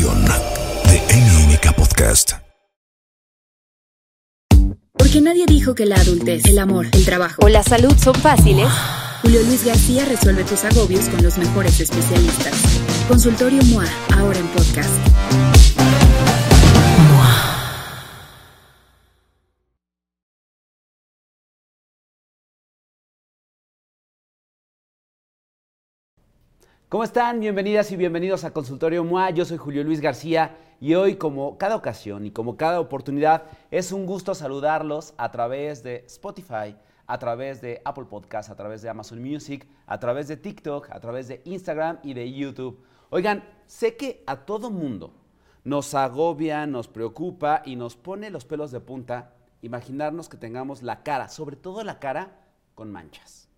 de NMK Podcast. Porque nadie dijo que la adultez, el amor, el trabajo o la salud son fáciles. Julio Luis García resuelve tus agobios con los mejores especialistas. Consultorio MOA, ahora en podcast. ¿Cómo están? Bienvenidas y bienvenidos a Consultorio MOA. Yo soy Julio Luis García y hoy, como cada ocasión y como cada oportunidad, es un gusto saludarlos a través de Spotify, a través de Apple Podcasts, a través de Amazon Music, a través de TikTok, a través de Instagram y de YouTube. Oigan, sé que a todo mundo nos agobia, nos preocupa y nos pone los pelos de punta imaginarnos que tengamos la cara, sobre todo la cara, con manchas.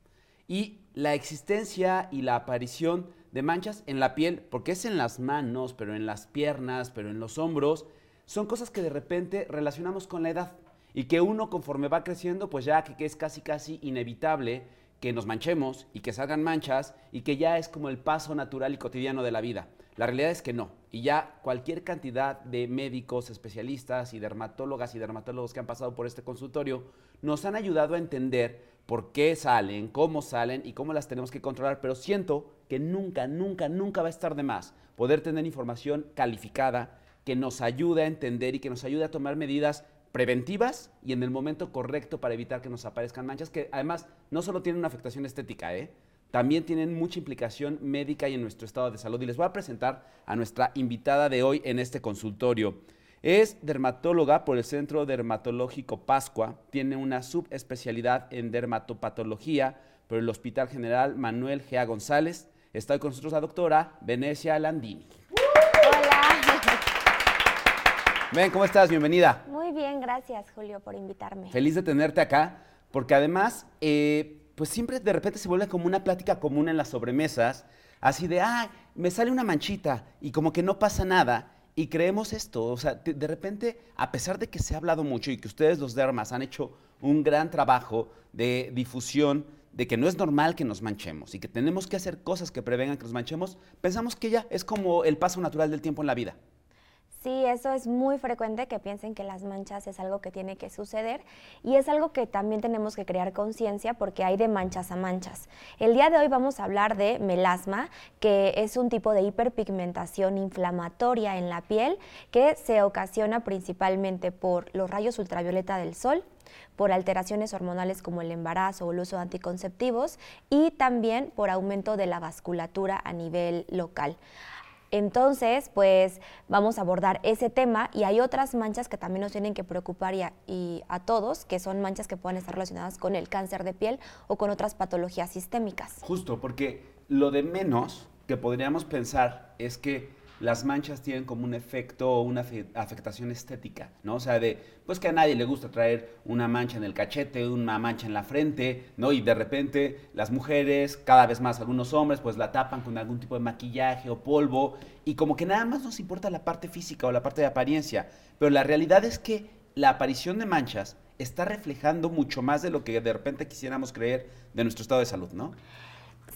Y la existencia y la aparición de manchas en la piel, porque es en las manos, pero en las piernas, pero en los hombros, son cosas que de repente relacionamos con la edad y que uno conforme va creciendo, pues ya que, es casi casi inevitable que nos manchemos y que salgan manchas y que ya es como el paso natural y cotidiano de la vida. La realidad es que no. Y ya cualquier cantidad de médicos, especialistas y dermatólogas y dermatólogos que han pasado por este consultorio nos han ayudado a entender por qué salen, cómo salen y cómo las tenemos que controlar, pero siento que nunca, nunca, nunca va a estar de más poder tener información calificada que nos ayude a entender y que nos ayude a tomar medidas preventivas y en el momento correcto para evitar que nos aparezcan manchas, que además no solo tienen una afectación estética, ¿eh? también tienen mucha implicación médica y en nuestro estado de salud. Y les voy a presentar a nuestra invitada de hoy en este consultorio. Es dermatóloga por el Centro Dermatológico Pascua, tiene una subespecialidad en dermatopatología por el Hospital General Manuel Gea González. Está con nosotros la doctora Venecia Landini. Hola. Ven, ¿cómo estás? Bienvenida. Muy bien, gracias Julio por invitarme. Feliz de tenerte acá, porque además, eh, pues siempre de repente se vuelve como una plática común en las sobremesas, así de, ah, me sale una manchita y como que no pasa nada. Y creemos esto, o sea, de, repente, a pesar de que se ha hablado mucho y que ustedes los dermas han hecho un gran trabajo de difusión de que no es normal que nos manchemos y que tenemos que hacer cosas que prevengan que nos manchemos, pensamos que ya es como el paso natural del tiempo en la vida. Sí, eso es muy frecuente que piensen que las manchas es algo que tiene que suceder y es algo que también tenemos que crear conciencia porque hay de manchas a manchas. El día de hoy vamos a hablar de melasma, que es un tipo de hiperpigmentación inflamatoria en la piel que se ocasiona principalmente por los rayos ultravioleta del sol, por alteraciones hormonales como el embarazo o el uso de anticonceptivos y también por aumento de la vasculatura a nivel local. Entonces, pues vamos a abordar ese tema y hay otras manchas que también nos tienen que preocupar y a, todos, que son manchas que pueden estar relacionadas con el cáncer de piel o con otras patologías sistémicas. Justo, porque lo de menos que podríamos pensar es que las manchas tienen como un efecto o una afectación estética, ¿no? O sea, de, pues que a nadie le gusta traer una mancha en el cachete, una mancha en la frente, ¿no? Y de repente las mujeres, cada vez más algunos hombres, pues la tapan con algún tipo de maquillaje o polvo y como que nada más nos importa la parte física o la parte de apariencia, pero la realidad es que la aparición de manchas está reflejando mucho más de lo que de repente quisiéramos creer de nuestro estado de salud, ¿no?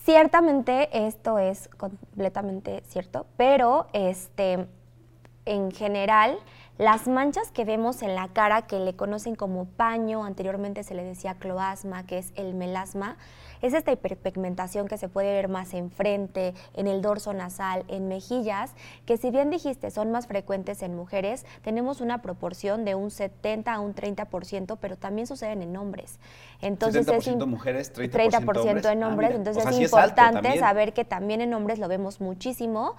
Ciertamente esto es completamente cierto, pero este, en general las manchas que vemos en la cara que le conocen como paño, anteriormente se le decía cloasma, que es el melasma, es esta hiperpigmentación que se puede ver más en frente, en el dorso nasal, en mejillas, que si bien dijiste son más frecuentes en mujeres, tenemos una proporción de un 70 a un 30%, pero también suceden en hombres. Entonces 70% es mujeres, 30%, 30 en hombres, ah, entonces es importante saber que también en hombres lo vemos muchísimo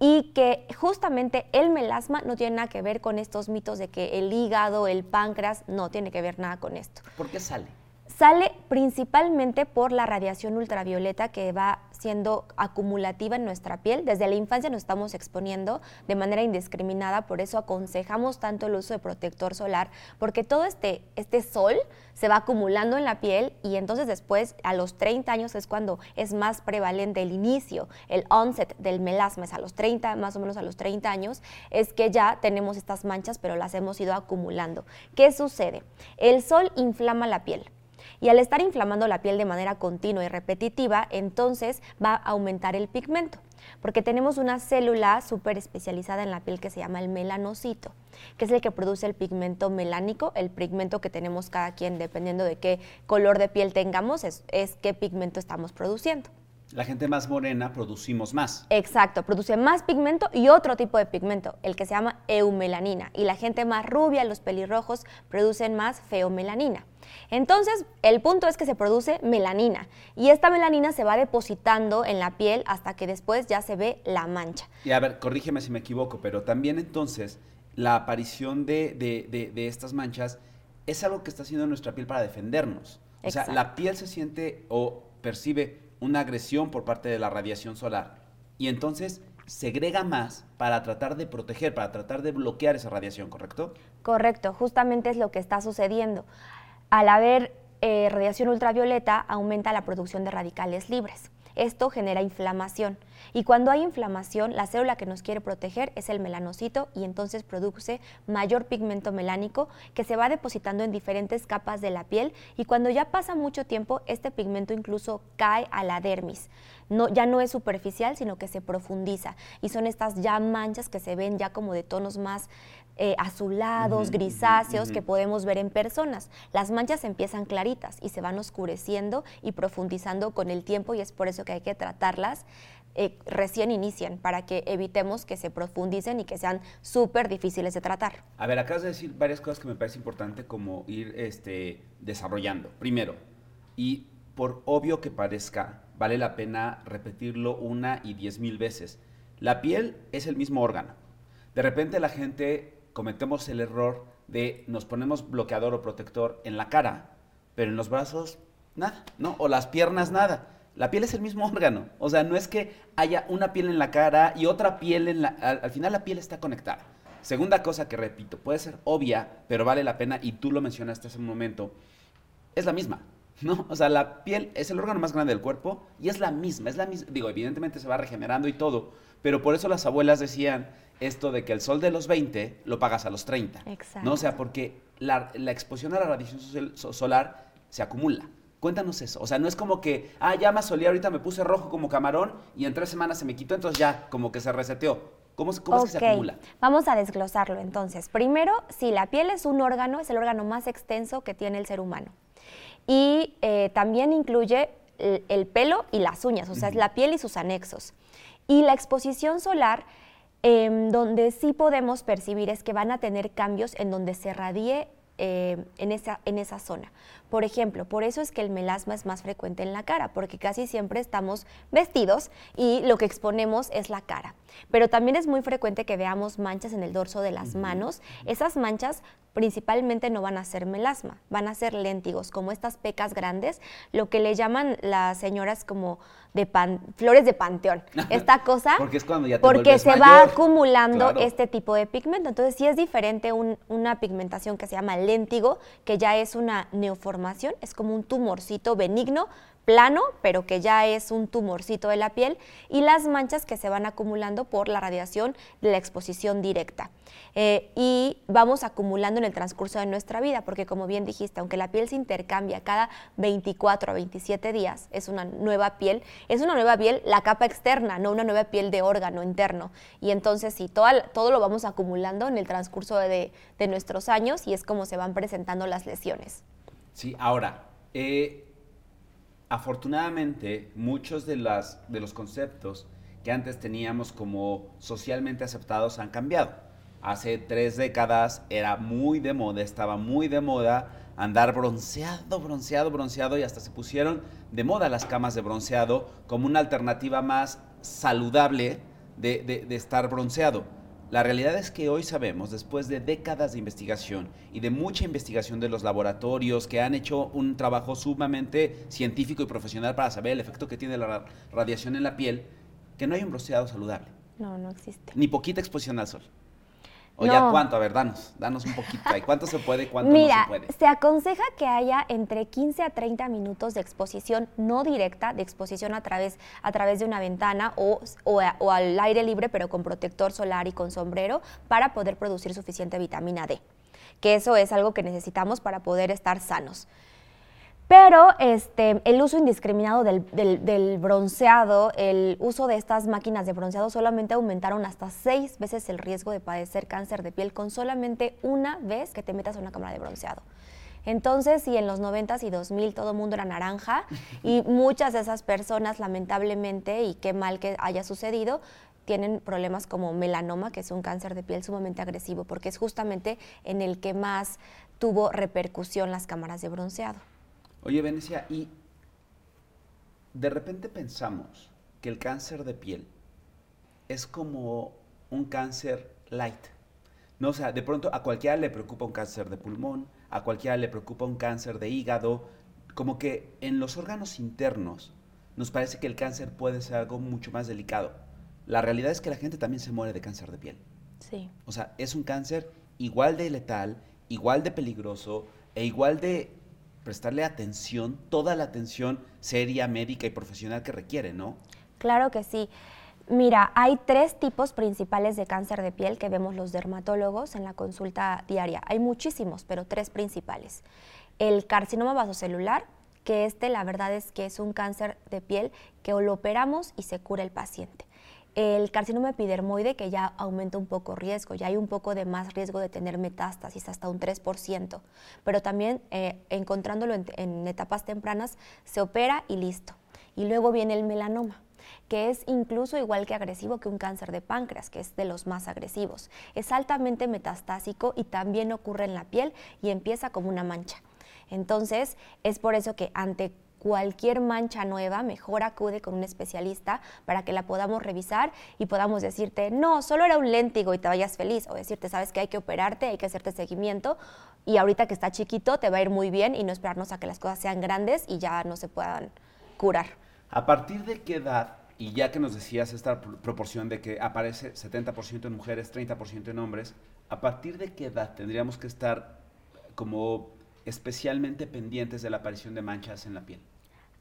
y que justamente el melasma no tiene nada que ver con estos mitos de que el hígado, el páncreas, no tiene que ver nada con esto. ¿Por qué sale? Sale principalmente por la radiación ultravioleta que va siendo acumulativa en nuestra piel. Desde la infancia nos estamos exponiendo de manera indiscriminada, por eso aconsejamos tanto el uso de protector solar, porque todo este, este sol se va acumulando en la piel y entonces después a los 30 años es cuando es más prevalente el inicio, el onset del melasma, es a los 30, más o menos a los 30 años, es que ya tenemos estas manchas, pero las hemos ido acumulando. ¿Qué sucede? El sol inflama la piel. Y al estar inflamando la piel de manera continua y repetitiva, entonces va a aumentar el pigmento, porque tenemos una célula súper especializada en la piel que se llama el melanocito, que es el que produce el pigmento melánico, el pigmento que tenemos cada quien, dependiendo de qué color de piel tengamos, es, es qué pigmento estamos produciendo. La gente más morena producimos más. Exacto, produce más pigmento y otro tipo de pigmento, el que se llama eumelanina. Y la gente más rubia, los pelirrojos, producen más feomelanina. Entonces, el punto es que se produce melanina y esta melanina se va depositando en la piel hasta que después ya se ve la mancha. Y a ver, corrígeme si me equivoco, pero también entonces la aparición de, de, de, estas manchas es algo que está haciendo nuestra piel para defendernos. O sea, la piel se siente o percibe una agresión por parte de la radiación solar y entonces segrega más para tratar de proteger, para tratar de bloquear esa radiación, ¿correcto? Correcto, justamente es lo que está sucediendo. Al haber eh, radiación ultravioleta aumenta la producción de radicales libres. Esto genera inflamación. Y cuando hay inflamación, la célula que nos quiere proteger es el melanocito y entonces produce mayor pigmento melánico que se va depositando en diferentes capas de la piel y cuando ya pasa mucho tiempo, este pigmento incluso cae a la dermis. No, ya no es superficial, sino que se profundiza y son estas ya manchas que se ven ya como de tonos más eh, azulados, grisáceos que podemos ver en personas. Las manchas empiezan claritas y se van oscureciendo y profundizando con el tiempo y es por eso que hay que tratarlas eh, recién inician para que evitemos que se profundicen y que sean súper difíciles de tratar. A ver, acabas de decir varias cosas que me parece importante como ir este, desarrollando. Primero, y por obvio que parezca, vale la pena repetirlo una y diez mil veces. La piel es el mismo órgano. De repente la gente cometemos el error de nos ponemos bloqueador o protector en la cara, pero en los brazos nada, ¿no? O las piernas nada. La piel es el mismo órgano. O sea, no es que haya una piel en la cara y otra piel en la... Al, final la piel está conectada. Segunda cosa que repito, puede ser obvia, pero vale la pena, y tú lo mencionaste hace un momento, es la misma. ¿no? O sea, la piel es el órgano más grande del cuerpo y es la misma, es la misma. Digo, evidentemente se va regenerando y todo, pero por eso las abuelas decían esto de que el sol de los 20 lo pagas a los 30. Exacto. ¿no? O sea, porque la, la exposición a la radiación solar se acumula. Cuéntanos eso. O sea, no es como que, ah, ya me solía, ahorita me puse rojo como camarón y en tres semanas se me quitó, entonces ya, como que se reseteó. ¿Cómo, cómo es que se acumula? Vamos a desglosarlo entonces. Primero, si la piel es un órgano, es el órgano más extenso que tiene el ser humano. Y eh, también incluye el, pelo y las uñas, o sea, es la piel y sus anexos. Y la exposición solar, em, donde sí podemos percibir es que van a tener cambios en donde se radie eh, en, esa, en esa zona. Por ejemplo, por eso es que el melasma es más frecuente en la cara, porque casi siempre estamos vestidos y lo que exponemos es la cara. Pero también es muy frecuente que veamos manchas en el dorso de las manos. Esas manchas principalmente no van a ser melasma, van a ser léntigos, como estas pecas grandes, lo que le llaman las señoras como de flores de panteón. Esta cosa, porque es cuando ya te porque se va acumulando este tipo de pigmento. Entonces sí es diferente una pigmentación que se llama léntigo, que ya es una neoformación, es como un tumorcito benigno, plano, pero que ya es un tumorcito de la piel, y las manchas que se van acumulando por la radiación de la exposición directa. Eh, y vamos acumulando en el transcurso de nuestra vida, porque como bien dijiste, aunque la piel se intercambia cada 24 a 27 días, es una nueva piel, es una nueva piel la capa externa, no una nueva piel de órgano interno. Y entonces sí, todo, todo lo vamos acumulando en el transcurso de, de nuestros años y es como se van presentando las lesiones. Sí, ahora, eh, afortunadamente muchos de, las, de los conceptos que antes teníamos como socialmente aceptados han cambiado. Hace tres décadas era muy de moda, estaba muy de moda andar bronceado, bronceado, bronceado y hasta se pusieron de moda las camas de bronceado como una alternativa más saludable de, de estar bronceado. La realidad es que hoy sabemos, después de décadas de investigación y de mucha investigación de los laboratorios que han hecho un trabajo sumamente científico y profesional para saber el efecto que tiene la radiación en la piel, que no hay un bronceado saludable. No, no existe. Ni poquita exposición al sol. O ya cuánto, a ver, danos, danos un poquito ahí. ¿Cuánto se puede cuánto no se puede? Se aconseja que haya entre 15 a 30 minutos de exposición no directa, de exposición a través, a través de una ventana o, o, al aire libre, pero con protector solar y con sombrero, para poder producir suficiente vitamina D. Que eso es algo que necesitamos para poder estar sanos. Pero este, el uso indiscriminado del, bronceado, el uso de estas máquinas de bronceado solamente aumentaron hasta seis veces el riesgo de padecer cáncer de piel con solamente una vez que te metas a una cámara de bronceado. Entonces, si en los 90s y 2000 todo mundo era naranja y muchas de esas personas, lamentablemente, y qué mal que haya sucedido, tienen problemas como melanoma, que es un cáncer de piel sumamente agresivo, porque es justamente en el que más tuvo repercusión las cámaras de bronceado. Oye, Venecia, y de repente pensamos que el cáncer de piel es como un cáncer light. No, o sea, de pronto a cualquiera le preocupa un cáncer de pulmón, a cualquiera le preocupa un cáncer de hígado, como que en los órganos internos nos parece que el cáncer puede ser algo mucho más delicado. La realidad es que la gente también se muere de cáncer de piel. Sí. O sea, es un cáncer igual de letal, igual de peligroso e igual de prestarle atención, toda la atención seria, médica y profesional que requiere, ¿no? Claro que sí. Mira, hay tres tipos principales de cáncer de piel que vemos los dermatólogos en la consulta diaria. Hay muchísimos, pero tres principales. El carcinoma vasocelular, que este la verdad es que es un cáncer de piel que lo operamos y se cura el paciente. El carcinoma epidermoide, que ya aumenta un poco riesgo, ya hay un poco de más riesgo de tener metástasis, hasta un 3%, pero también eh, encontrándolo en, en etapas tempranas, se opera y listo. Y luego viene el melanoma que es incluso igual que agresivo que un cáncer de páncreas, que es de los más agresivos. Es altamente metastásico y también ocurre en la piel y empieza como una mancha. Entonces, es por eso que ante cualquier mancha nueva, mejor acude con un especialista para que la podamos revisar y podamos decirte, no, solo era un léntigo y te vayas feliz, o decirte, sabes que hay que operarte, hay que hacerte seguimiento y ahorita que está chiquito te va a ir muy bien y no esperarnos a que las cosas sean grandes y ya no se puedan curar. ¿A partir de qué edad, y ya que nos decías esta pr- proporción de que aparece 70% en mujeres, 30% en hombres, ¿a partir de qué edad tendríamos que estar como especialmente pendientes de la aparición de manchas en la piel?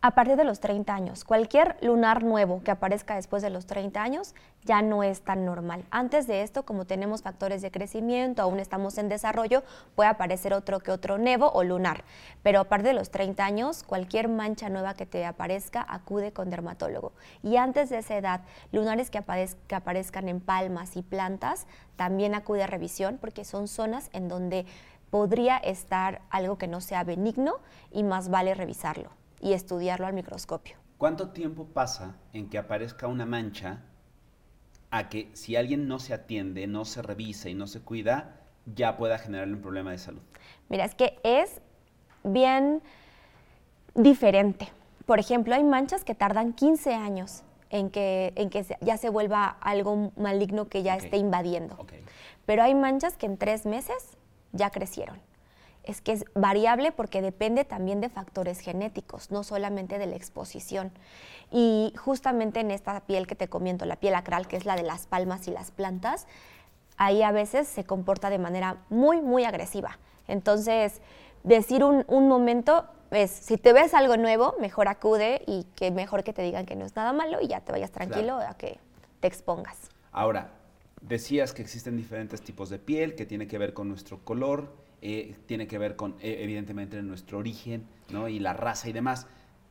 A partir de los 30 años, cualquier lunar nuevo que aparezca después de los 30 años ya no es tan normal. Antes de esto, como tenemos factores de crecimiento, aún estamos en desarrollo, puede aparecer otro que otro nevo o lunar. Pero a partir de los 30 años, cualquier mancha nueva que te aparezca, acude con dermatólogo. Y antes de esa edad, lunares que, que aparezcan en palmas y plantas, también acude a revisión porque son zonas en donde podría estar algo que no sea benigno y más vale revisarlo y estudiarlo al microscopio. ¿Cuánto tiempo pasa en que aparezca una mancha a que si alguien no se atiende, no se revisa y no se cuida, ya pueda generarle un problema de salud? Mira, es que es bien diferente. Por ejemplo, hay manchas que tardan 15 años en que, en que ya se vuelva algo maligno que ya esté invadiendo. Pero hay manchas que en tres meses ya crecieron. Es que es variable porque depende también de factores genéticos, no solamente de la exposición. Y justamente en esta piel que te comento, la piel acral, que es la de las palmas y las plantas, ahí a veces se comporta de manera muy, muy agresiva. Entonces, decir un, un momento es, si te ves algo nuevo, mejor acude y que mejor que te digan que no es nada malo y ya te vayas tranquilo a que te expongas. Ahora, decías que existen diferentes tipos de piel, que tiene que ver con nuestro color, eh, tiene que ver con, eh, evidentemente, nuestro origen, ¿no? Y la raza y demás.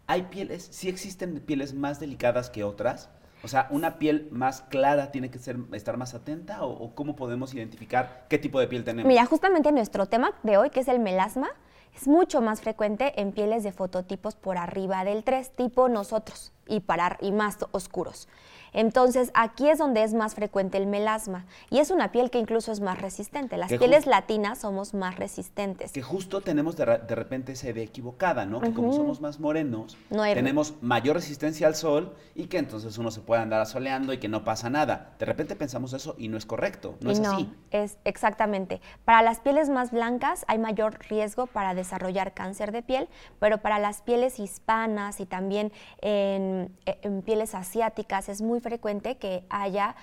¿Hay pieles, sí existen pieles más delicadas que otras? O sea, ¿una piel más clara tiene que ser, estar más atenta? ¿O, o cómo podemos identificar qué tipo de piel tenemos? Mira, justamente nuestro tema de hoy, que es el melasma, es mucho más frecuente en pieles de fototipos por arriba del 3, tipo nosotros, y, para, y más oscuros. Entonces, aquí es donde es más frecuente el melasma. Y es una piel que incluso es más resistente. Las Que pieles latinas somos más resistentes. Que justo tenemos de, de repente esa idea equivocada, ¿no? Que como somos más morenos, No tenemos mayor resistencia al sol y que entonces uno se puede andar asoleando y que no pasa nada. De repente pensamos eso y no es correcto, no y es no, así. es exactamente. Para las pieles más blancas hay mayor riesgo para desarrollar cáncer de piel, pero para las pieles hispanas y también en, en pieles asiáticas es muy frecuente que haya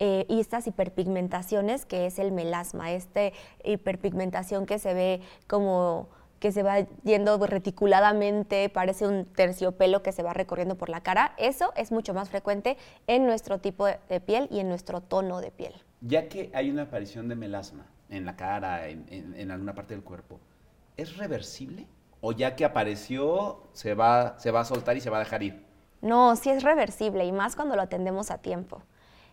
eh, estas hiperpigmentaciones, que es el melasma, esta hiperpigmentación que se ve como que se va yendo reticuladamente, parece un terciopelo que se va recorriendo por la cara. Eso es mucho más frecuente en nuestro tipo de- piel y en nuestro tono de piel. Ya que hay una aparición de melasma en la cara, en- en alguna parte del cuerpo, ¿es reversible o ya que apareció se va, se va a soltar y se va a dejar ir? No, sí es reversible y más cuando lo atendemos a tiempo.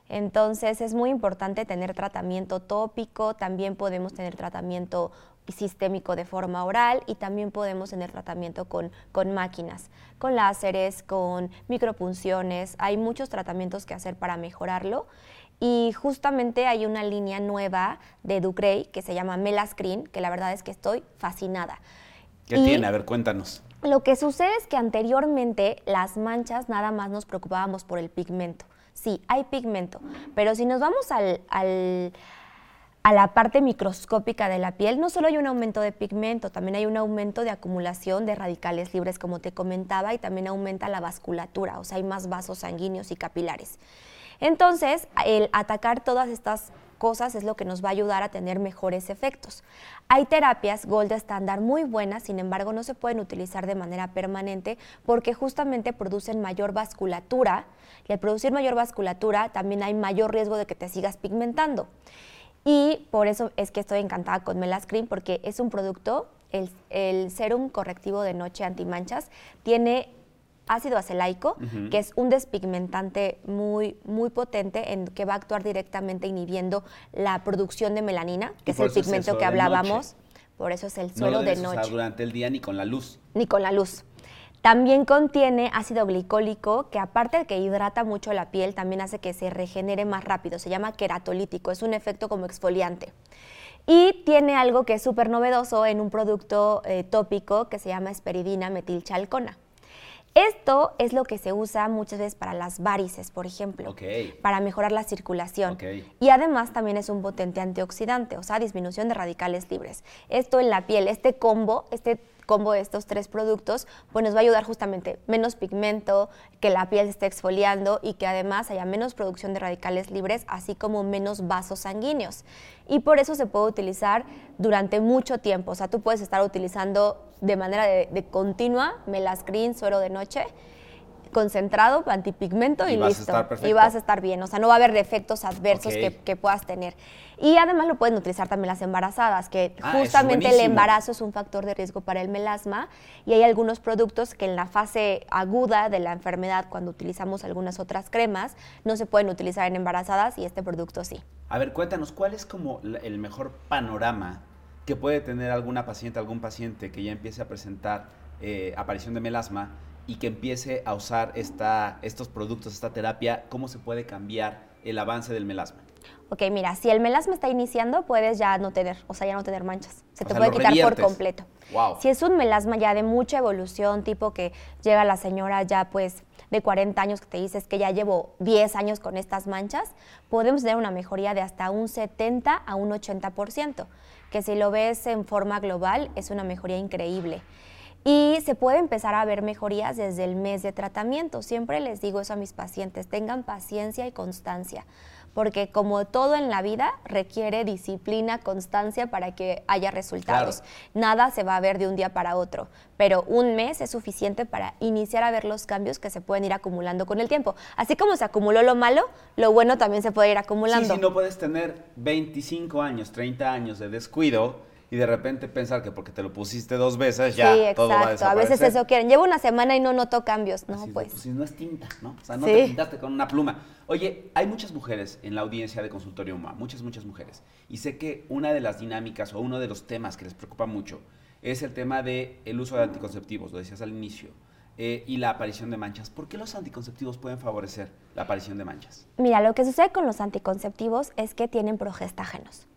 Entonces es muy importante tener tratamiento tópico, también podemos tener tratamiento sistémico de forma oral y también podemos tener tratamiento con, con máquinas, con láseres, con micropunciones. Hay muchos tratamientos que hacer para mejorarlo. Y justamente hay una línea nueva de Ducrey que se llama Melascreen, que la verdad es que estoy fascinada. ¿Qué tiene? A ver, cuéntanos. Lo que sucede es que anteriormente las manchas nada más nos preocupábamos por el pigmento. Sí, hay pigmento, pero si nos vamos al, a la parte microscópica de la piel, no solo hay un aumento de pigmento, también hay un aumento de acumulación de radicales libres, como te comentaba, y también aumenta la vasculatura, o sea, hay más vasos sanguíneos y capilares. Entonces, el atacar todas estas cosas es lo que nos va a ayudar a tener mejores efectos. Hay terapias Gold estándar muy buenas, sin embargo no se pueden utilizar de manera permanente porque justamente producen mayor vasculatura y al producir mayor vasculatura también hay mayor riesgo de que te sigas pigmentando. Y por eso es que estoy encantada con Melascreen porque es un producto, el, el serum correctivo de noche antimanchas, tiene ácido acelaico, que es un despigmentante muy, muy potente en que va a actuar directamente inhibiendo la producción de melanina, que es el pigmento que hablábamos. Por eso es el suelo de noche. durante el día ni con la luz. Ni con la luz. También contiene ácido glicólico, que aparte de que hidrata mucho la piel, también hace que se regenere más rápido. Se llama queratolítico, es un efecto como exfoliante. Y tiene algo que es súper novedoso en un producto eh, tópico que se llama esperidina metilchalcona. Esto es lo que se usa muchas veces para las varices, por ejemplo, para mejorar la circulación. Y además también es un potente antioxidante, o sea, disminución de radicales libres. Esto en la piel, este combo, este combo de estos tres productos, pues nos va a ayudar justamente menos pigmento, que la piel se esté exfoliando y que además haya menos producción de radicales libres, así como menos vasos sanguíneos. Y por eso se puede utilizar durante mucho tiempo. O sea, tú puedes estar utilizando de manera de, de continua melascreen, suero de noche, concentrado, antipigmento y, y listo. y vas a estar bien. O sea, no va a haber defectos adversos que, puedas tener. Y además lo pueden utilizar también las embarazadas, que ah, justamente el embarazo es un factor de riesgo para el melasma y hay algunos productos que en la fase aguda de la enfermedad, cuando utilizamos algunas otras cremas, no se pueden utilizar en embarazadas y este producto sí. A ver, cuéntanos, ¿cuál es como el mejor panorama que puede tener alguna paciente, algún paciente que ya empiece a presentar eh, aparición de melasma y que empiece a usar esta, estos productos, esta terapia, ¿cómo se puede cambiar el avance del melasma? Ok, mira, si el melasma está iniciando, puedes ya no tener, o sea, ya no tener manchas. Se te puede quitar por completo. Wow. Si es un melasma ya de mucha evolución, tipo que llega la señora ya pues de 40 años que te dices que ya llevo 10 años con estas manchas, podemos tener una mejoría de hasta un 70 a un 80%, que si lo ves en forma global es una mejoría increíble y se puede empezar a ver mejorías desde el mes de tratamiento. Siempre les digo eso a mis pacientes, tengan paciencia y constancia, porque como todo en la vida requiere disciplina, constancia para que haya resultados. Nada se va a ver de un día para otro, pero un mes es suficiente para iniciar a ver los cambios que se pueden ir acumulando con el tiempo. Así como se acumuló lo malo, lo bueno también se puede ir acumulando. Sí, si no puedes tener 25 años, 30 años de descuido, y de repente pensar que porque te lo pusiste dos veces ya sí, todo va a desaparecer. A veces eso quieren. Llevo una semana y no noto cambios, ¿no? pues. pues si no es tinta, ¿no? O sea, no te pintaste con una pluma. Oye, hay muchas mujeres en la audiencia de Consultorio UMA, muchas, muchas mujeres. Y sé que una de las dinámicas o uno de los temas que les preocupa mucho es el tema del el uso de anticonceptivos, lo decías al inicio. Eh, y la aparición de manchas. ¿Por qué los anticonceptivos pueden favorecer la aparición de manchas? Mira, lo que sucede con los anticonceptivos es que tienen progestágenos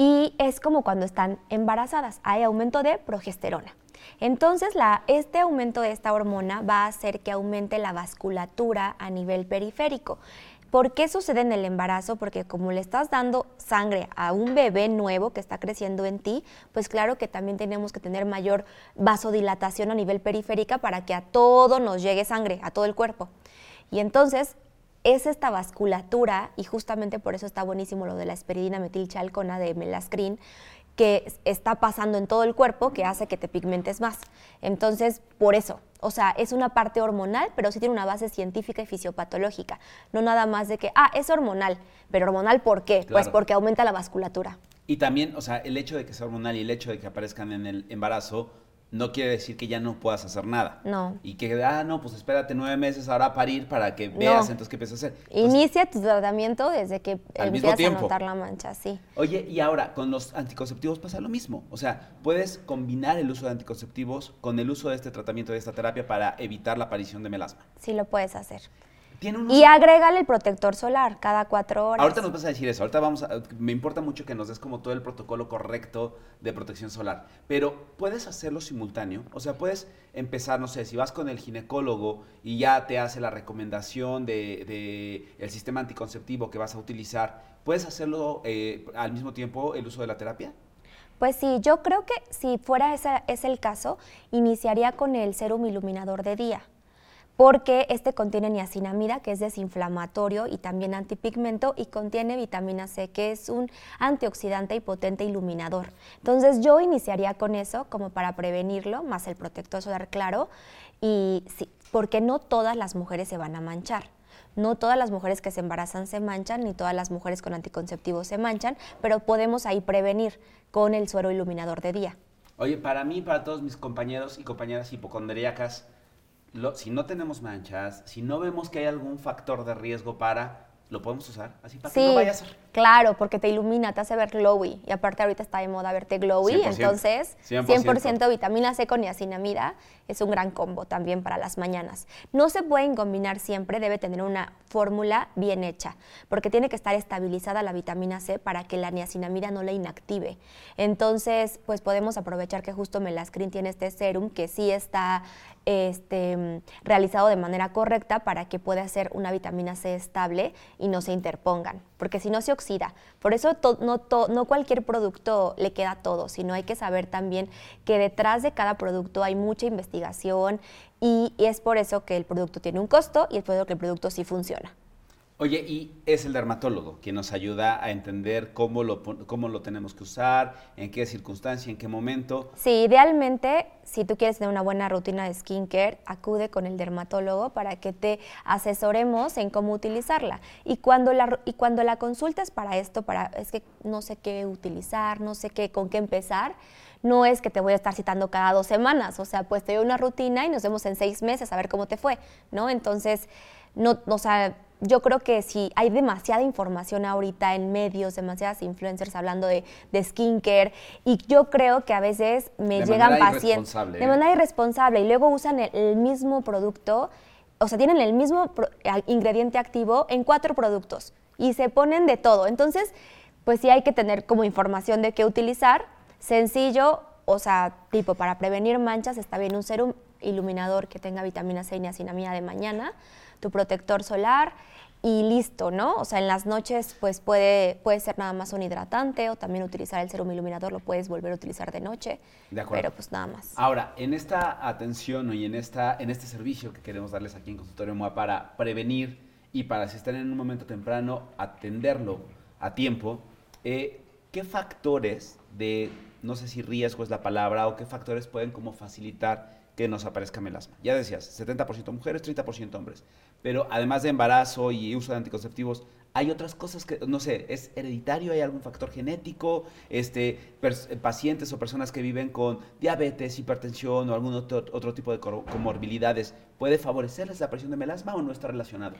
y es como cuando están embarazadas, hay aumento de progesterona. Entonces, este aumento de esta hormona va a hacer que aumente la vasculatura a nivel periférico. ¿Por qué sucede en el embarazo? Porque como le estás dando sangre a un bebé nuevo que está creciendo en ti, pues claro que también tenemos que tener mayor vasodilatación a nivel periférica para que a todo nos llegue sangre, a todo el cuerpo. Y entonces es esta vasculatura, y justamente por eso está buenísimo lo de la esperidina metilchalcona de melascreen, que está pasando en todo el cuerpo que hace que te pigmentes más. Entonces, por eso, o sea, es una parte hormonal, pero sí tiene una base científica y fisiopatológica. No nada más de que, ah, es hormonal, pero hormonal ¿por qué? Pues porque aumenta la vasculatura. Y también, o sea, el hecho de que sea hormonal y el hecho de que aparezcan en el embarazo no quiere decir que ya no puedas hacer nada. No. Y que, ah, no, pues espérate nueve meses ahora a parir para que veas entonces qué empiezas a hacer. Inicia tu tratamiento desde que al mismo empiezas a notar la mancha, sí. Oye, y ahora con los anticonceptivos pasa lo mismo. O sea, puedes combinar el uso de anticonceptivos con el uso de este tratamiento, de esta terapia para evitar la aparición de melasma. Sí lo puedes hacer. Tiene Y agrégale el protector solar cada cuatro horas. Ahorita nos vas a decir eso, ahorita vamos a, me importa mucho que nos des como todo el protocolo correcto de protección solar, pero puedes hacerlo simultáneo, o sea, puedes empezar, no sé, si vas con el ginecólogo y ya te hace la recomendación de, de el sistema anticonceptivo que vas a utilizar, ¿puedes hacerlo eh, al mismo tiempo el uso de la terapia? Pues sí, yo creo que si fuera ese, ese el caso, iniciaría con el serum iluminador de día, porque este contiene niacinamida, que es desinflamatorio y también antipigmento, y contiene vitamina C, que es un antioxidante y potente iluminador. Entonces yo iniciaría con eso como para prevenirlo, más el protector solar claro, y sí, porque no todas las mujeres se van a manchar. No todas las mujeres que se embarazan se manchan, ni todas las mujeres con anticonceptivos se manchan, pero podemos ahí prevenir con el suero iluminador de día. Oye, para mí, para todos mis compañeros y compañeras hipocondríacas, lo- si no tenemos manchas, si no vemos que hay algún factor de riesgo para, ¿lo podemos usar? Así para que no vaya a ser. Claro, porque te ilumina, te hace ver glowy. Y aparte ahorita está de moda verte glowy, 100%, entonces 100%. 100% vitamina C con niacinamida es un gran combo también para las mañanas. No se pueden combinar siempre, debe tener una fórmula bien hecha, porque tiene que estar estabilizada la vitamina C para que la niacinamida no la inactive. Entonces, pues podemos aprovechar que justo Melascrin tiene este serum que sí está este, realizado de manera correcta para que pueda ser una vitamina C estable y no se interpongan, porque si no se oxida. Por eso no, no cualquier producto le queda todo, sino hay que saber también que detrás de cada producto hay mucha investigación y, y es por eso que el producto tiene un costo y es por eso que el producto sí funciona. Oye, y es el dermatólogo quien nos ayuda a entender cómo lo, cómo lo tenemos que usar, en qué circunstancia, en qué momento. Sí, idealmente, si tú quieres tener una buena rutina de skincare, acude con el dermatólogo para que te asesoremos en cómo utilizarla. Y cuando la, y cuando la consultas para esto, para, es que no sé qué utilizar, no sé qué, con qué empezar, no es que te voy a estar citando cada dos semanas, o sea, pues te doy una rutina y nos vemos en seis meses a ver cómo te fue, ¿no? Entonces, no, o sea, yo creo que si hay demasiada información ahorita en medios, demasiadas influencers hablando de, de skincare, y yo creo que a veces me De llegan pacientes irresponsable, de ¿eh? manera irresponsable y luego usan el, el mismo producto, o sea, tienen el mismo pro- ingrediente activo en cuatro productos y se ponen de todo. Entonces, pues sí hay que tener como información de qué utilizar, sencillo, o sea, tipo para prevenir manchas está bien un serum iluminador que tenga vitamina C y niacinamida de mañana, tu protector solar y listo, ¿no? O sea, en las noches pues puede, puede ser nada más un hidratante o también utilizar el serum iluminador, lo puedes volver a utilizar de noche. De acuerdo. Pero pues nada más. Ahora, en esta atención y en, esta, en este servicio que queremos darles aquí en Consultorio MOA para prevenir y para si están en un momento temprano, atenderlo a tiempo, eh, ¿qué factores de, no sé si riesgo es la palabra, o qué factores pueden como facilitar que nos aparezca melasma? Ya decías, 70% mujeres, 30% hombres. Pero además de embarazo y uso de anticonceptivos, hay otras cosas que, no sé, ¿es hereditario? ¿Hay algún factor genético? Este, pacientes o personas que viven con diabetes, hipertensión o algún otro, otro tipo de comorbilidades, ¿puede favorecerles la aparición de melasma o no está relacionado?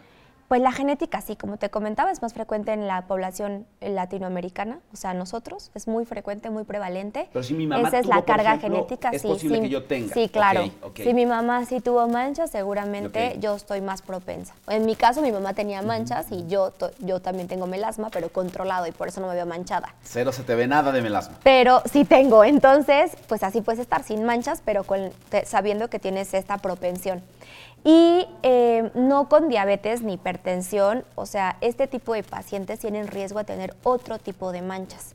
Pues la genética, sí, como te comentaba, es más frecuente en la población latinoamericana, o sea, nosotros, es muy frecuente, muy prevalente. Pero si mi mamá Esa es tuvo, la carga ejemplo, genética, es sí. posible sí, que yo tenga. Sí, claro. Si mi mamá sí tuvo manchas, seguramente yo estoy más propensa. En mi caso, mi mamá tenía manchas y yo, yo también tengo melasma, pero controlado y por eso no me veo manchada. Cero se te ve nada de melasma. Pero sí tengo, entonces, pues así puedes estar sin manchas, pero con- te- sabiendo que tienes esta propensión. Y eh, no con diabetes ni hipertensión, o sea, este tipo de pacientes tienen riesgo a tener otro tipo de manchas,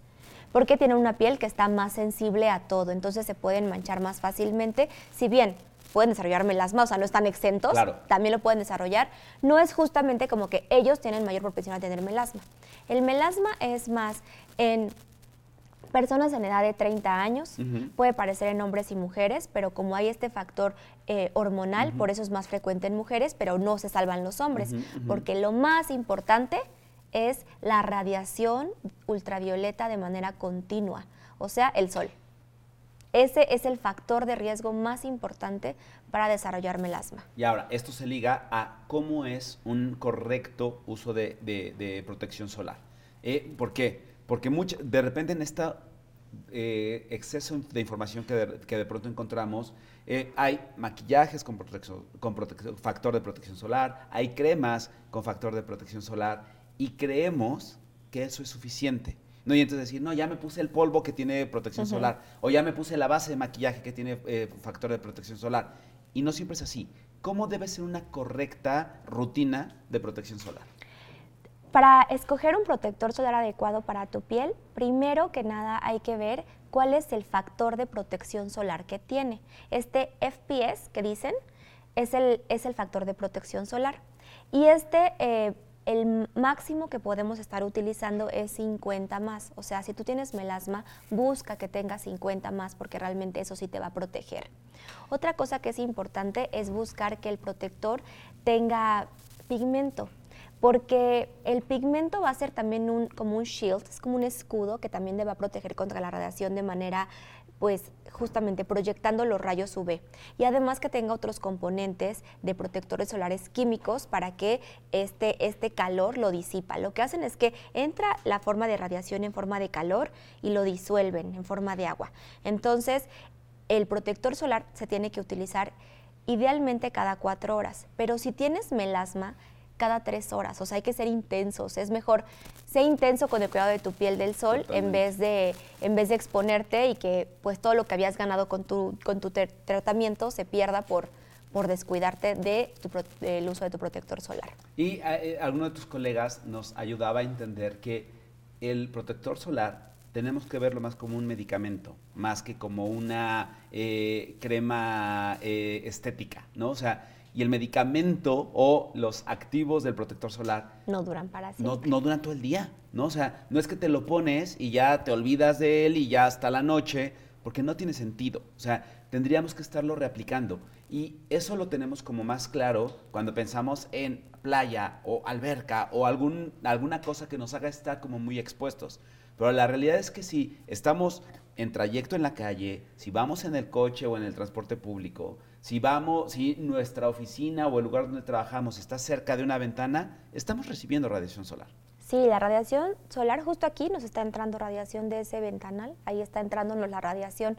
porque tienen una piel que está más sensible a todo, entonces se pueden manchar más fácilmente, si bien pueden desarrollar melasma, o sea, no están exentos, Claro. también lo pueden desarrollar, no es justamente como que ellos tienen mayor propensión a tener melasma. El melasma es más en personas en edad de 30 años, puede parecer en hombres y mujeres, pero como hay este factor eh, hormonal, por eso es más frecuente en mujeres, pero no se salvan los hombres, porque lo más importante es la radiación ultravioleta de manera continua, o sea, el sol. ese es el factor de riesgo más importante para desarrollar melasma. Y ahora, esto se liga a cómo es un correcto uso de, de- de protección solar. Eh, ¿Por qué? Porque mucha- de repente en este exceso de información que de, que de pronto encontramos, eh, hay maquillajes con, protección, con protección- factor de protección solar, hay cremas con factor de protección solar y creemos que eso es suficiente. No, y entonces decir, no, ya me puse el polvo que tiene protección solar, o ya me puse la base de maquillaje que tiene eh, factor de protección solar. Y no siempre es así. ¿Cómo debe ser una correcta rutina de protección solar? Para escoger un protector solar adecuado para tu piel, primero que nada hay que ver cuál es el factor de protección solar que tiene. Este FPS que dicen es el, es el factor de protección solar. Y este, eh, el máximo que podemos estar utilizando es 50 más. O sea, si tú tienes melasma, busca que tenga 50 más porque realmente eso sí te va a proteger. Otra cosa que es importante es buscar que el protector tenga pigmento porque el pigmento va a ser también un, como un shield, es como un escudo que también te va a proteger contra la radiación de manera, pues justamente proyectando los rayos UV. Y además que tenga otros componentes de protectores solares químicos para que este, este calor lo disipa. Lo que hacen es que entra la forma de radiación en forma de calor y lo disuelven en forma de agua. Entonces, el protector solar se tiene que utilizar idealmente cada cuatro horas, pero si tienes melasma, cada tres horas, o sea, hay que ser intensos, es mejor ser intenso con el cuidado de tu piel del sol en vez, de, en vez de exponerte y que pues todo lo que habías ganado con tu, con tu tratamiento se pierda por, por descuidarte de tu pro- del uso de tu protector solar. Y eh, alguno de tus colegas nos ayudaba a entender que el protector solar tenemos que verlo más como un medicamento, más que como una eh, crema eh, estética, ¿no? O sea, y el medicamento o los activos del protector solar No duran para no, siempre. no duran todo el día, ¿no? O sea, no es que te lo pones y ya te olvidas de él y ya hasta la noche, porque no tiene sentido. O sea, tendríamos que estarlo reaplicando. Y eso lo tenemos como más claro cuando pensamos en playa o alberca o algún, alguna cosa que nos haga estar como muy expuestos. Pero la realidad es que si estamos en trayecto en la calle, si vamos en el coche o en el transporte público, si vamos, si nuestra oficina o el lugar donde trabajamos está cerca de una ventana, estamos recibiendo radiación solar. Sí, la radiación solar, justo aquí nos está entrando radiación de ese ventanal, ahí está entrándonos la radiación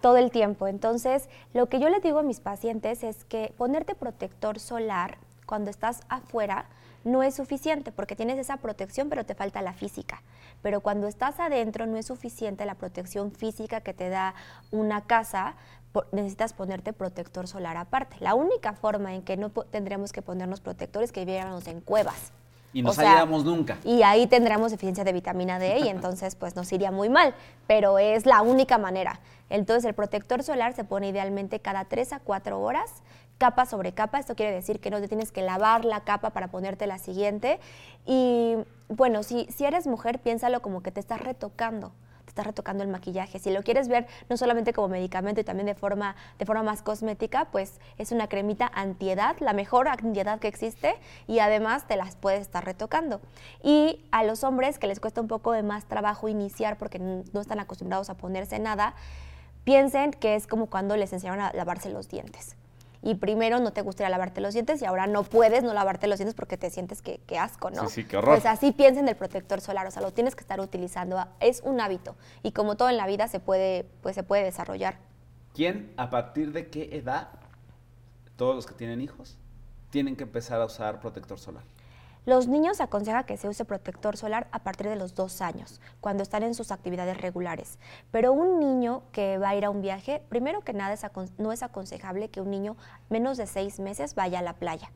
todo el tiempo. Entonces, lo que yo les digo a mis pacientes es que ponerte protector solar cuando estás afuera no es suficiente porque tienes esa protección pero te falta la física. Pero cuando estás adentro no es suficiente la protección física que te da una casa, necesitas ponerte protector solar aparte. La única forma en que no tendríamos que ponernos protectores es que viviéramos en cuevas. Y no saliéramos nunca. y ahí tendremos deficiencia de vitamina D y entonces pues nos iría muy mal, pero es la única manera. Entonces el protector solar se pone idealmente cada 3 a 4 horas, capa sobre capa. Esto quiere decir que no te tienes que lavar la capa para ponerte la siguiente. Y bueno, si, si eres mujer, piénsalo como que te estás retocando te estás retocando el maquillaje. Si lo quieres ver no solamente como medicamento y también de forma, de forma más cosmética, pues es una cremita antiedad, la mejor antiedad que existe y además te las puedes estar retocando. Y a los hombres que les cuesta un poco de más trabajo iniciar porque no están acostumbrados a ponerse nada, piensen que es como cuando les enseñaron a lavarse los dientes. Y primero no te gustaría lavarte los dientes y ahora no puedes no lavarte los dientes porque te sientes que, que asco, ¿no? Sí, sí, qué horror. Pues así piensen del protector solar, o sea, lo tienes que estar utilizando, es un hábito y como todo en la vida se puede, pues se puede desarrollar. ¿Quién, a partir de qué edad, todos los que tienen hijos, tienen que empezar a usar protector solar? Los niños se aconseja que se use protector solar a partir de los dos años, cuando están en sus actividades regulares. Pero un niño que va a ir a un viaje, primero que nada no es aconsejable que un niño menos de seis meses vaya a la playa.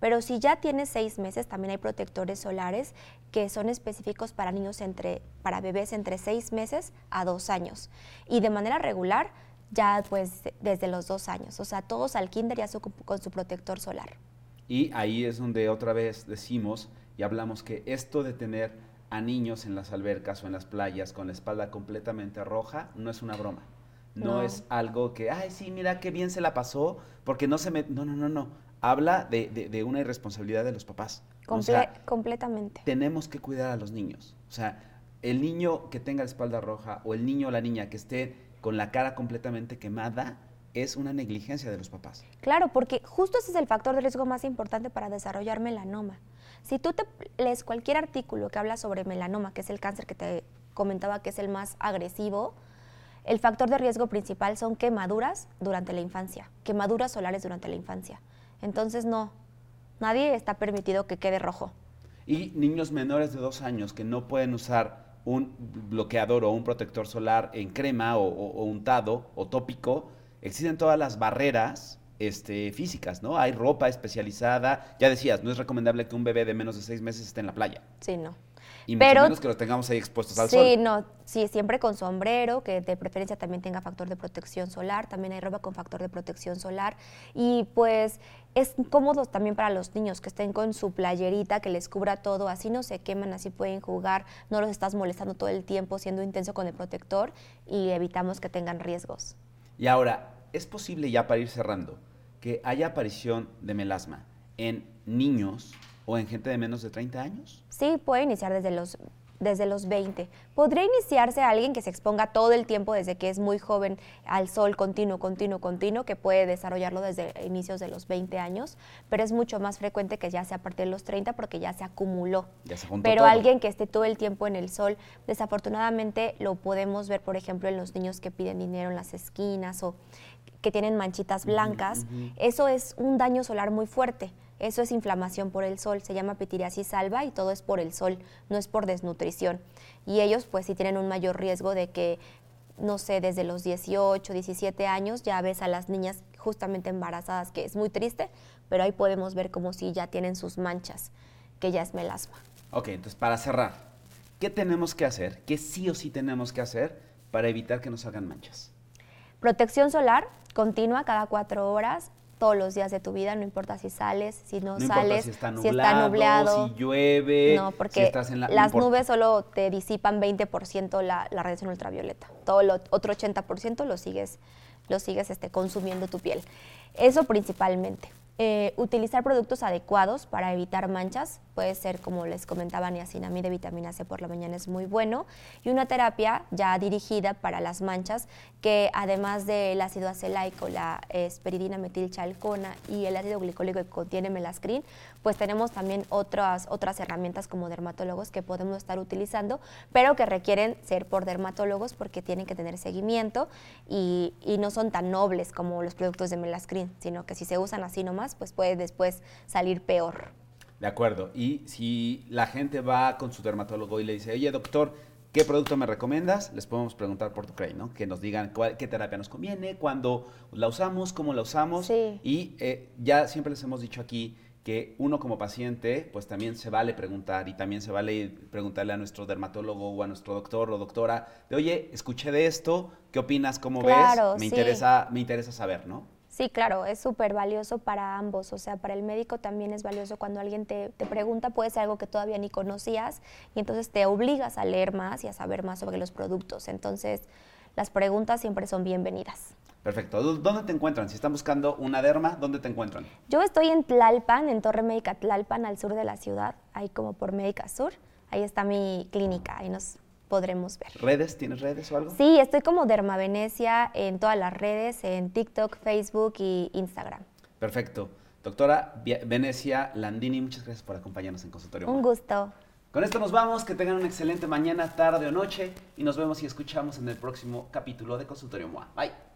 Pero si ya tiene seis meses, también hay protectores solares que son específicos para niños entre, para bebés entre seis meses a dos años. Y de manera regular, ya pues desde los dos años. O sea, todos al kinder ya su- con su protector solar. Y ahí es donde otra vez decimos y hablamos que esto de tener a niños en las albercas o en las playas con la espalda completamente roja no es una broma. No, No. es algo que, ay, sí, mira qué bien se la pasó, porque no se me... No, no, no, no. Habla de, de- de una irresponsabilidad de los papás. O Comple- sea, completamente. tenemos que cuidar a los niños. O sea, el niño que tenga la espalda roja o el niño o la niña que esté con la cara completamente quemada es una negligencia de los papás. Claro, porque justo ese es el factor de riesgo más importante para desarrollar melanoma. Si tú te lees cualquier artículo que habla sobre melanoma, que es el cáncer que te comentaba que es el más agresivo, el factor de riesgo principal son quemaduras durante la infancia, quemaduras solares durante la infancia. Entonces no, nadie está permitido que quede rojo. Y niños menores de dos años que no pueden usar un bloqueador o un protector solar en crema o, o untado o tópico, existen todas las barreras este, físicas, ¿no? Hay ropa especializada. Ya decías, no es recomendable que un bebé de menos de seis meses esté en la playa. Sí, no. Y mucho menos que los tengamos ahí expuestos al sol. Sí, no, sí, siempre con sombrero, que de preferencia también tenga factor de protección solar, también hay ropa con factor de protección solar y pues es cómodo también para los niños que estén con su playerita que les cubra todo, así no se queman, así pueden jugar, no los estás molestando todo el tiempo siendo intenso con el protector y evitamos que tengan riesgos. Y ahora, ¿es posible ya para ir cerrando que haya aparición de melasma en niños o en gente de menos de 30 años? Sí, puede iniciar desde los desde los 20. Podría iniciarse alguien que se exponga todo el tiempo desde que es muy joven al sol continuo, continuo, continuo, que puede desarrollarlo desde inicios de los 20 años, pero es mucho más frecuente que ya sea a partir de los 30 porque ya se acumuló. Ya se juntó pero todo. alguien que esté todo el tiempo en el sol, desafortunadamente lo podemos ver, por ejemplo, en los niños que piden dinero en las esquinas o que tienen manchitas blancas. Eso es un daño solar muy fuerte. Eso es inflamación por el sol, se llama pitiriasis alba y todo es por el sol, no es por desnutrición. Y ellos pues sí tienen un mayor riesgo de que, no sé, desde los 18, 17 años ya ves a las niñas justamente embarazadas, que es muy triste, pero ahí podemos ver como si ya tienen sus manchas, que ya es melasma. Ok, entonces para cerrar, ¿qué tenemos que hacer? ¿Qué sí o sí tenemos que hacer para evitar que nos hagan manchas? Protección solar continua cada cuatro horas, todos los días de tu vida, no importa si sales, si no, No sales, si está nublado, si llueve, No, si porque estás en la- las nubes solo te disipan 20% la, la radiación ultravioleta. Todo lo otro 80% lo sigues, lo sigues este, consumiendo tu piel. Eso principalmente. Eh, utilizar productos adecuados para evitar manchas. Puede ser, como les comentaba, niacinamida de vitamina C por la mañana es muy bueno. Y una terapia ya dirigida para las manchas, que además del ácido acelaico, la esperidina metilchalcona y el ácido glicólico que contiene melascrin, pues tenemos también otras, otras herramientas como dermatólogos que podemos estar utilizando, pero que requieren ser por dermatólogos porque tienen que tener seguimiento y, y no son tan nobles como los productos de melascrin, sino que si se usan así nomás, pues puede después salir peor. De acuerdo. Y si la gente va con su dermatólogo y le dice, oye, doctor, ¿qué producto me recomiendas? Les podemos preguntar por tu Cray, ¿no? Que nos digan cuál- qué terapia nos conviene, cuándo la usamos, cómo la usamos. Sí. Y eh, ya siempre les hemos dicho aquí que uno como paciente, pues también se vale preguntar y también se vale preguntarle a nuestro dermatólogo o a nuestro doctor o doctora de, oye, escuché de esto, ¿qué opinas? ¿Cómo Claro, ves? Me sí. interesa, me interesa saber, ¿no? Sí, claro, es súper valioso para ambos, o sea, para el médico también es valioso cuando alguien te, te pregunta, puede ser algo que todavía ni conocías y entonces te obligas a leer más y a saber más sobre los productos. Entonces, las preguntas siempre son bienvenidas. Perfecto. ¿Dó- ¿Dónde te encuentran? Si están buscando una derma, ¿dónde te encuentran? Yo estoy en Tlalpan, en Torre Médica Tlalpan, al sur de la ciudad, ahí como por Médica Sur. Ahí está mi clínica, ahí nos podremos ver. ¿Redes? ¿Tienes redes o algo? Sí, estoy como Derma Venecia en todas las redes, en TikTok, Facebook y Instagram. Perfecto. Doctora Venecia Landini, muchas gracias por acompañarnos en Consultorio. Un gusto. Con esto nos vamos, que tengan una excelente mañana, tarde o noche y nos vemos y escuchamos en el próximo capítulo de Consultorio MOA. Bye.